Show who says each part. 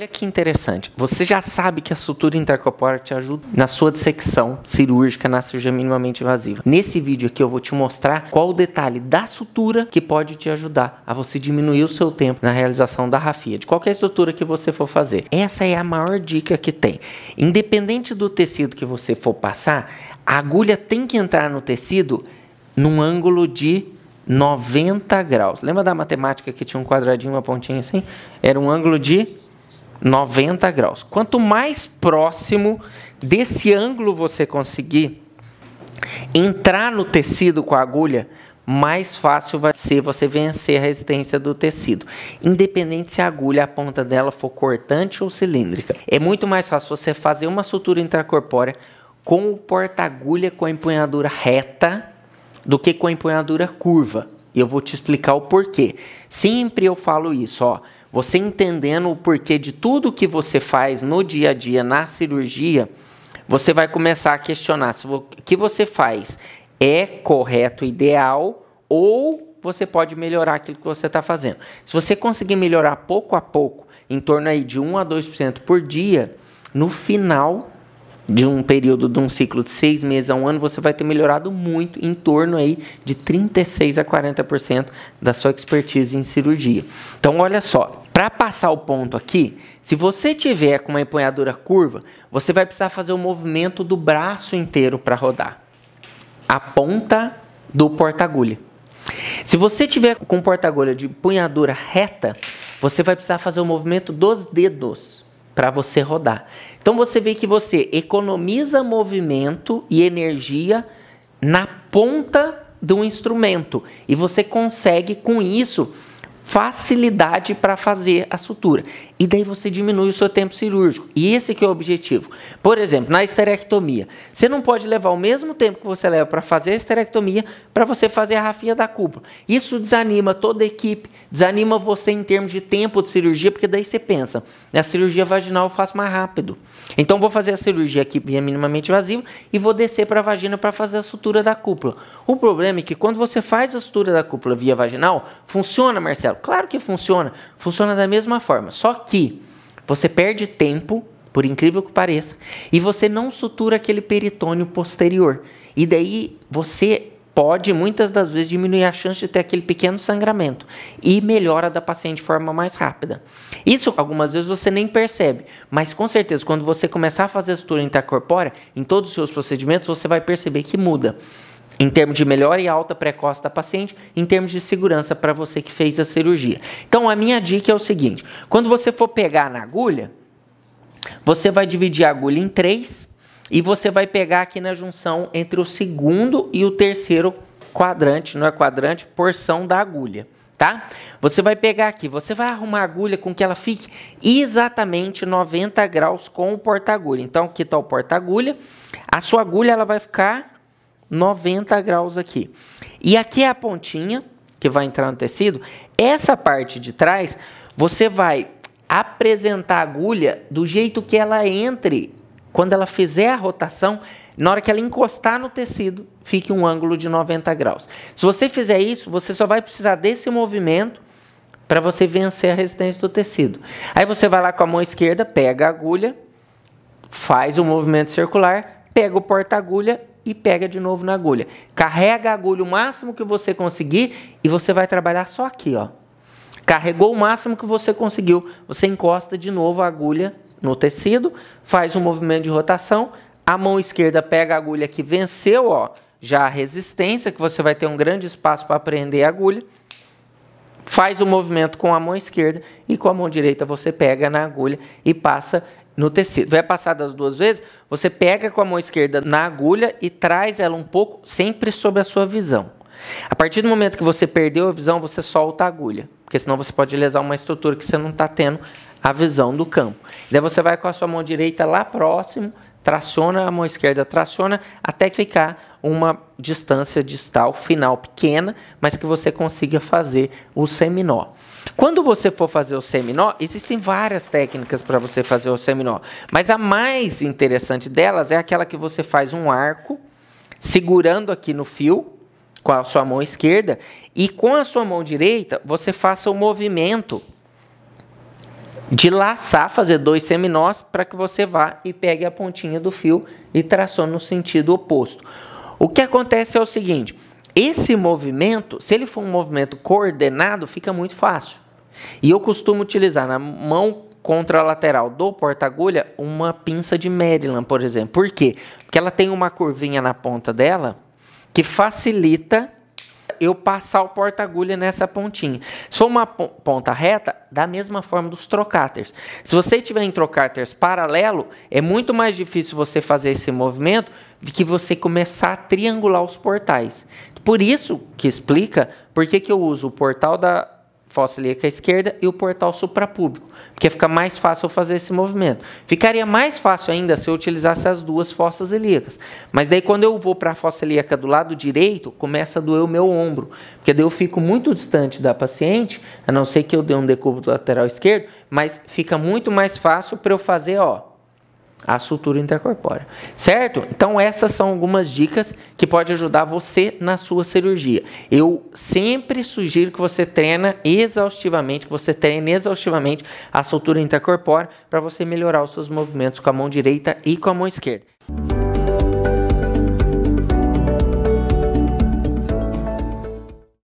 Speaker 1: Olha que interessante. Você já sabe que a sutura intercorpórea te ajuda na sua dissecção cirúrgica na cirurgia minimamente invasiva. Nesse vídeo aqui eu vou te mostrar qual o detalhe da sutura que pode te ajudar a você diminuir o seu tempo na realização da rafia, de qualquer sutura que você for fazer. Essa é a maior dica que tem. Independente do tecido que você for passar, a agulha tem que entrar no tecido num ângulo de 90 graus. Lembra da matemática que tinha um quadradinho, uma pontinha assim? Era um ângulo de 90 graus. Quanto mais próximo desse ângulo você conseguir entrar no tecido com a agulha, mais fácil vai ser você vencer a resistência do tecido, independente se a agulha, a ponta dela for cortante ou cilíndrica. É muito mais fácil você fazer uma sutura intracorpórea com o porta-agulha com a empunhadura reta do que com a empunhadura curva. E eu vou te explicar o porquê. Sempre eu falo isso, ó. Você entendendo o porquê de tudo que você faz no dia a dia na cirurgia, você vai começar a questionar se o que você faz é correto, ideal, ou você pode melhorar aquilo que você está fazendo. Se você conseguir melhorar pouco a pouco, em torno aí de 1 a 2% por dia, no final de um período de um ciclo de seis meses a um ano, você vai ter melhorado muito, em torno aí de 36 a 40% da sua expertise em cirurgia. Então, olha só, para passar o ponto aqui, se você tiver com uma empunhadura curva, você vai precisar fazer o movimento do braço inteiro para rodar. A ponta do porta-agulha. Se você tiver com porta-agulha de empunhadura reta, você vai precisar fazer o movimento dos dedos para você rodar. Então você vê que você economiza movimento e energia na ponta do instrumento e você consegue com isso facilidade para fazer a sutura. E daí você diminui o seu tempo cirúrgico. E esse que é o objetivo. Por exemplo, na esterectomia, você não pode levar o mesmo tempo que você leva para fazer a esterectomia para você fazer a rafia da cúpula. Isso desanima toda a equipe, desanima você em termos de tempo de cirurgia, porque daí você pensa, a cirurgia vaginal eu faço mais rápido. Então vou fazer a cirurgia aqui minimamente invasiva e vou descer para a vagina para fazer a sutura da cúpula. O problema é que quando você faz a sutura da cúpula via vaginal, funciona, Marcelo? Claro que funciona. Funciona da mesma forma. Só que você perde tempo, por incrível que pareça, e você não sutura aquele peritônio posterior. E daí você pode muitas das vezes diminuir a chance de ter aquele pequeno sangramento e melhora da paciente de forma mais rápida. Isso algumas vezes você nem percebe, mas com certeza quando você começar a fazer a sutura intracorpórea, em todos os seus procedimentos, você vai perceber que muda em termos de melhora e alta precoce da paciente, em termos de segurança para você que fez a cirurgia. Então, a minha dica é o seguinte: quando você for pegar na agulha, você vai dividir a agulha em três e você vai pegar aqui na junção entre o segundo e o terceiro quadrante, não é quadrante, porção da agulha. Tá? Você vai pegar aqui, você vai arrumar a agulha com que ela fique exatamente 90 graus com o porta-agulha. Então, aqui está o porta-agulha. A sua agulha ela vai ficar 90 graus aqui. E aqui é a pontinha que vai entrar no tecido. Essa parte de trás, você vai apresentar a agulha do jeito que ela entre. Quando ela fizer a rotação, na hora que ela encostar no tecido, fique um ângulo de 90 graus. Se você fizer isso, você só vai precisar desse movimento para você vencer a resistência do tecido. Aí você vai lá com a mão esquerda, pega a agulha, faz o movimento circular, pega o porta-agulha e pega de novo na agulha. Carrega a agulha o máximo que você conseguir e você vai trabalhar só aqui, ó. Carregou o máximo que você conseguiu, você encosta de novo a agulha no tecido, faz um movimento de rotação, a mão esquerda pega a agulha que venceu, ó, já a resistência, que você vai ter um grande espaço para prender a agulha. Faz o movimento com a mão esquerda e com a mão direita você pega na agulha e passa no tecido. Vai passar das duas vezes, você pega com a mão esquerda na agulha e traz ela um pouco, sempre sob a sua visão. A partir do momento que você perdeu a visão, você solta a agulha, porque senão você pode lesar uma estrutura que você não está tendo a visão do campo. Daí você vai com a sua mão direita lá próximo, traciona a mão esquerda, traciona até ficar uma distância distal final pequena, mas que você consiga fazer o seminó. Quando você for fazer o seminó, existem várias técnicas para você fazer o seminó, mas a mais interessante delas é aquela que você faz um arco segurando aqui no fio com a sua mão esquerda e com a sua mão direita você faça o movimento de laçar, fazer dois seminós para que você vá e pegue a pontinha do fio e traçou no sentido oposto. O que acontece é o seguinte: esse movimento, se ele for um movimento coordenado, fica muito fácil. E eu costumo utilizar na mão contralateral do porta-agulha uma pinça de Maryland, por exemplo. Por quê? Porque ela tem uma curvinha na ponta dela que facilita eu passar o porta-agulha nessa pontinha. Se uma ponta reta, da mesma forma dos trocáteres. Se você tiver em trocáteres paralelo, é muito mais difícil você fazer esse movimento de que você começar a triangular os portais. Por isso que explica por que, que eu uso o portal da fossa ilíaca esquerda e o portal suprapúbico, porque fica mais fácil fazer esse movimento. Ficaria mais fácil ainda se eu utilizasse as duas fossas ilíacas. Mas daí quando eu vou para a fossa ilíaca do lado direito, começa a doer o meu ombro, porque daí eu fico muito distante da paciente, a não ser que eu dê um decúbito lateral esquerdo, mas fica muito mais fácil para eu fazer, ó, a sutura intercorpórea, certo? Então essas são algumas dicas que pode ajudar você na sua cirurgia. Eu sempre sugiro que você treina exaustivamente, que você treine exaustivamente a sutura intercorpórea para você melhorar os seus movimentos com a mão direita e com a mão esquerda.